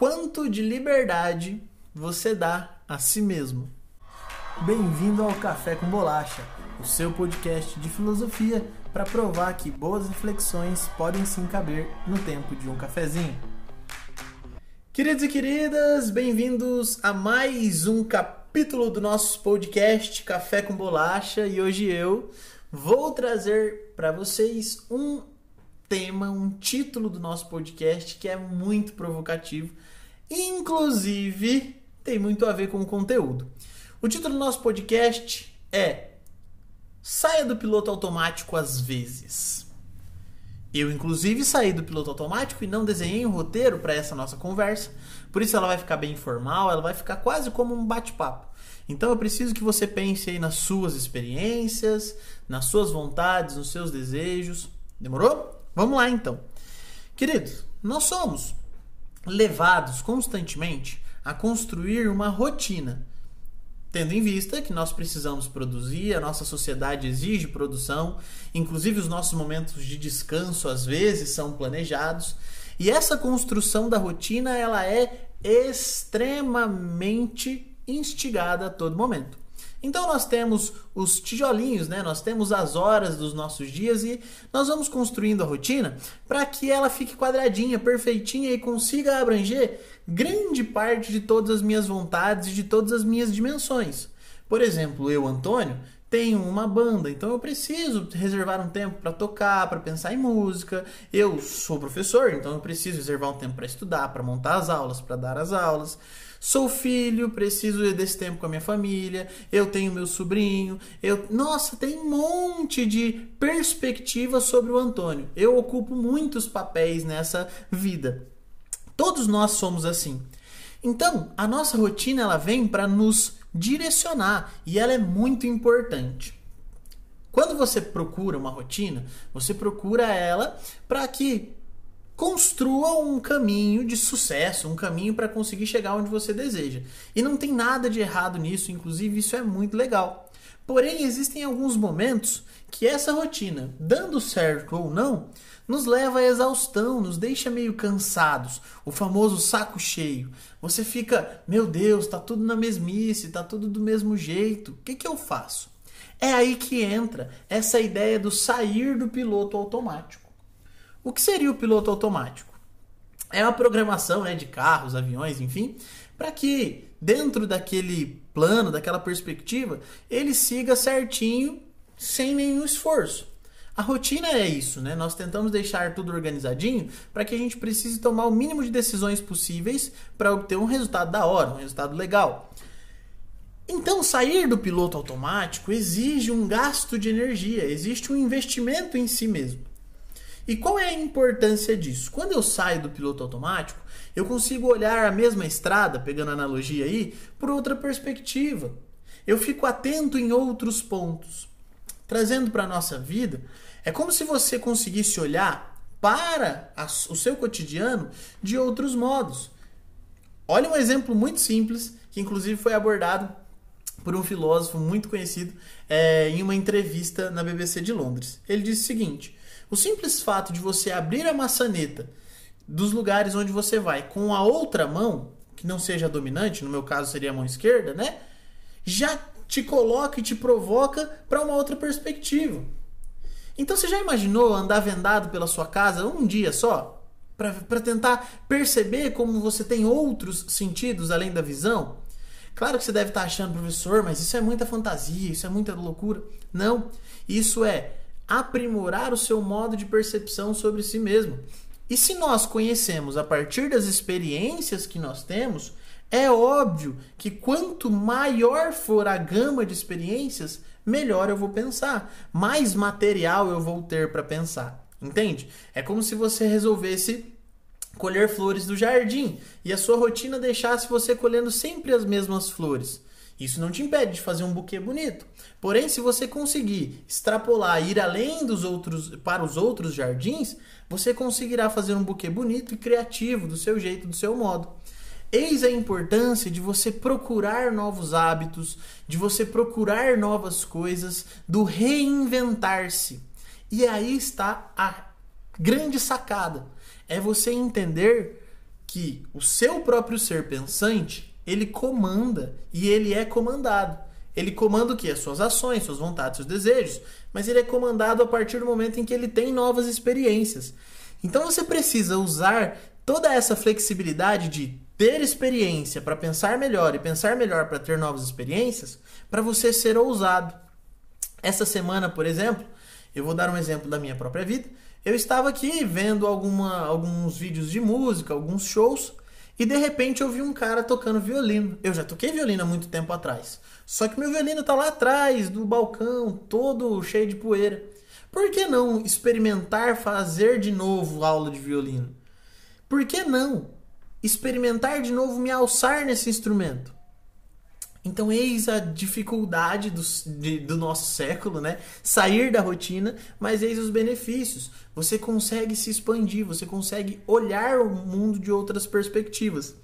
Quanto de liberdade você dá a si mesmo? Bem-vindo ao Café com Bolacha, o seu podcast de filosofia para provar que boas reflexões podem sim caber no tempo de um cafezinho. Queridos e queridas, bem-vindos a mais um capítulo do nosso podcast Café com Bolacha e hoje eu vou trazer para vocês um tema, um título do nosso podcast que é muito provocativo, inclusive tem muito a ver com o conteúdo. O título do nosso podcast é Saia do piloto automático às vezes. Eu, inclusive, saí do piloto automático e não desenhei um roteiro para essa nossa conversa, por isso ela vai ficar bem informal, ela vai ficar quase como um bate-papo. Então eu preciso que você pense aí nas suas experiências, nas suas vontades, nos seus desejos. Demorou? Vamos lá então. Queridos, nós somos levados constantemente a construir uma rotina, tendo em vista que nós precisamos produzir, a nossa sociedade exige produção, inclusive os nossos momentos de descanso às vezes são planejados, e essa construção da rotina ela é extremamente instigada a todo momento. Então nós temos os tijolinhos, né? Nós temos as horas dos nossos dias e nós vamos construindo a rotina para que ela fique quadradinha, perfeitinha e consiga abranger grande parte de todas as minhas vontades e de todas as minhas dimensões. Por exemplo, eu, Antônio, tenho uma banda, então eu preciso reservar um tempo para tocar, para pensar em música. Eu sou professor, então eu preciso reservar um tempo para estudar, para montar as aulas, para dar as aulas. Sou filho, preciso desse tempo com a minha família. Eu tenho meu sobrinho. Eu, nossa, tem um monte de perspectivas sobre o Antônio. Eu ocupo muitos papéis nessa vida. Todos nós somos assim. Então, a nossa rotina ela vem para nos direcionar e ela é muito importante. Quando você procura uma rotina, você procura ela para que construa um caminho de sucesso, um caminho para conseguir chegar onde você deseja. E não tem nada de errado nisso, inclusive isso é muito legal. Porém, existem alguns momentos que essa rotina, dando certo ou não, nos leva à exaustão, nos deixa meio cansados, o famoso saco cheio. Você fica, meu Deus, tá tudo na mesmice, tá tudo do mesmo jeito. O que, que eu faço? É aí que entra essa ideia do sair do piloto automático. O que seria o piloto automático? É uma programação né, de carros, aviões, enfim, para que dentro daquele plano, daquela perspectiva, ele siga certinho sem nenhum esforço. A rotina é isso, né? Nós tentamos deixar tudo organizadinho para que a gente precise tomar o mínimo de decisões possíveis para obter um resultado da hora, um resultado legal. Então, sair do piloto automático exige um gasto de energia, existe um investimento em si mesmo. E qual é a importância disso? Quando eu saio do piloto automático, eu consigo olhar a mesma estrada, pegando a analogia aí, por outra perspectiva. Eu fico atento em outros pontos. Trazendo para a nossa vida, é como se você conseguisse olhar para o seu cotidiano de outros modos. Olha um exemplo muito simples, que inclusive foi abordado por um filósofo muito conhecido é, em uma entrevista na BBC de Londres. Ele disse o seguinte: o simples fato de você abrir a maçaneta dos lugares onde você vai com a outra mão, que não seja dominante, no meu caso seria a mão esquerda, né? Já te coloca e te provoca para uma outra perspectiva. Então você já imaginou andar vendado pela sua casa um dia só? Para tentar perceber como você tem outros sentidos além da visão? Claro que você deve estar achando, professor, mas isso é muita fantasia, isso é muita loucura. Não, isso é aprimorar o seu modo de percepção sobre si mesmo. E se nós conhecemos a partir das experiências que nós temos, é óbvio que quanto maior for a gama de experiências, melhor eu vou pensar, mais material eu vou ter para pensar. Entende? É como se você resolvesse colher flores do jardim e a sua rotina deixasse você colhendo sempre as mesmas flores. Isso não te impede de fazer um buquê bonito. Porém, se você conseguir extrapolar, ir além dos outros para os outros jardins, você conseguirá fazer um buquê bonito e criativo do seu jeito, do seu modo. Eis a importância de você procurar novos hábitos, de você procurar novas coisas, do reinventar-se. E aí está a grande sacada. É você entender que o seu próprio ser pensante, ele comanda e ele é comandado. Ele comanda o que? As suas ações, suas vontades, seus desejos. Mas ele é comandado a partir do momento em que ele tem novas experiências. Então você precisa usar toda essa flexibilidade de ter experiência para pensar melhor e pensar melhor para ter novas experiências, para você ser ousado. Essa semana, por exemplo, eu vou dar um exemplo da minha própria vida. Eu estava aqui vendo alguma, alguns vídeos de música, alguns shows, e de repente eu vi um cara tocando violino. Eu já toquei violino há muito tempo atrás. Só que meu violino está lá atrás do balcão, todo cheio de poeira. Por que não experimentar fazer de novo aula de violino? Por que não experimentar de novo me alçar nesse instrumento? Então, eis a dificuldade do, de, do nosso século, né? Sair da rotina, mas eis os benefícios. Você consegue se expandir, você consegue olhar o mundo de outras perspectivas.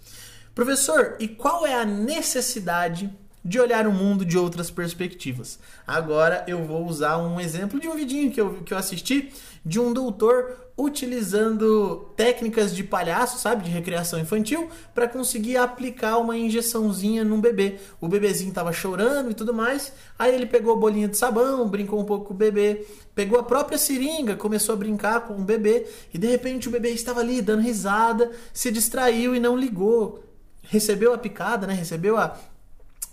Professor, e qual é a necessidade de olhar o mundo de outras perspectivas. Agora eu vou usar um exemplo de um vidinho que eu, que eu assisti de um doutor utilizando técnicas de palhaço, sabe, de recreação infantil, para conseguir aplicar uma injeçãozinha num bebê. O bebezinho tava chorando e tudo mais. Aí ele pegou a bolinha de sabão, brincou um pouco com o bebê, pegou a própria seringa, começou a brincar com o bebê e de repente o bebê estava ali dando risada, se distraiu e não ligou. Recebeu a picada, né? Recebeu a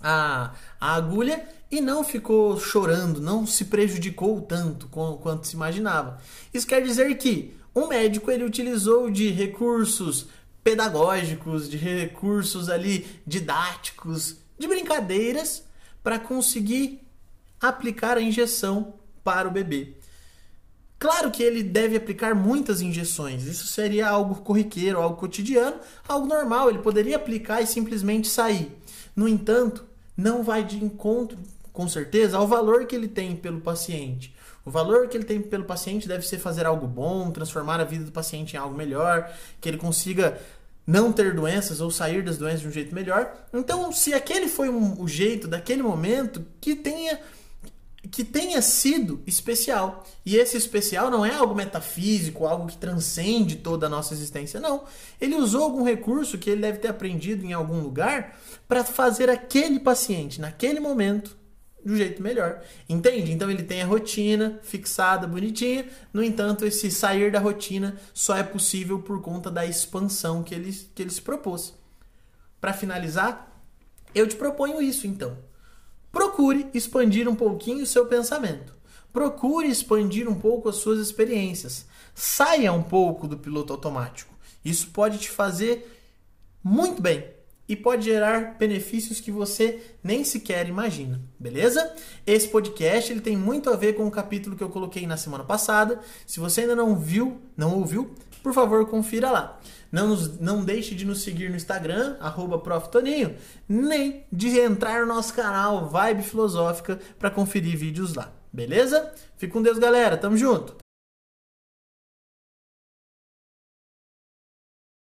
a, a agulha e não ficou chorando, não se prejudicou tanto quanto se imaginava. Isso quer dizer que um médico ele utilizou de recursos pedagógicos, de recursos ali didáticos, de brincadeiras para conseguir aplicar a injeção para o bebê. Claro que ele deve aplicar muitas injeções, isso seria algo corriqueiro, algo cotidiano, algo normal, ele poderia aplicar e simplesmente sair. No entanto, não vai de encontro, com certeza, ao valor que ele tem pelo paciente. O valor que ele tem pelo paciente deve ser fazer algo bom, transformar a vida do paciente em algo melhor, que ele consiga não ter doenças ou sair das doenças de um jeito melhor. Então, se aquele foi um, o jeito daquele momento, que tenha que tenha sido especial. E esse especial não é algo metafísico, algo que transcende toda a nossa existência, não. Ele usou algum recurso que ele deve ter aprendido em algum lugar para fazer aquele paciente, naquele momento, do jeito melhor. Entende? Então ele tem a rotina fixada, bonitinha. No entanto, esse sair da rotina só é possível por conta da expansão que ele, que ele se propôs. Para finalizar, eu te proponho isso então. Procure expandir um pouquinho o seu pensamento. Procure expandir um pouco as suas experiências. Saia um pouco do piloto automático. Isso pode te fazer muito bem e pode gerar benefícios que você nem sequer imagina, beleza? Esse podcast ele tem muito a ver com o capítulo que eu coloquei na semana passada. Se você ainda não viu, não ouviu, por favor, confira lá. Não, nos, não deixe de nos seguir no Instagram, arroba Toninho, nem de entrar no nosso canal Vibe Filosófica para conferir vídeos lá, beleza? Fique com Deus, galera. Tamo junto!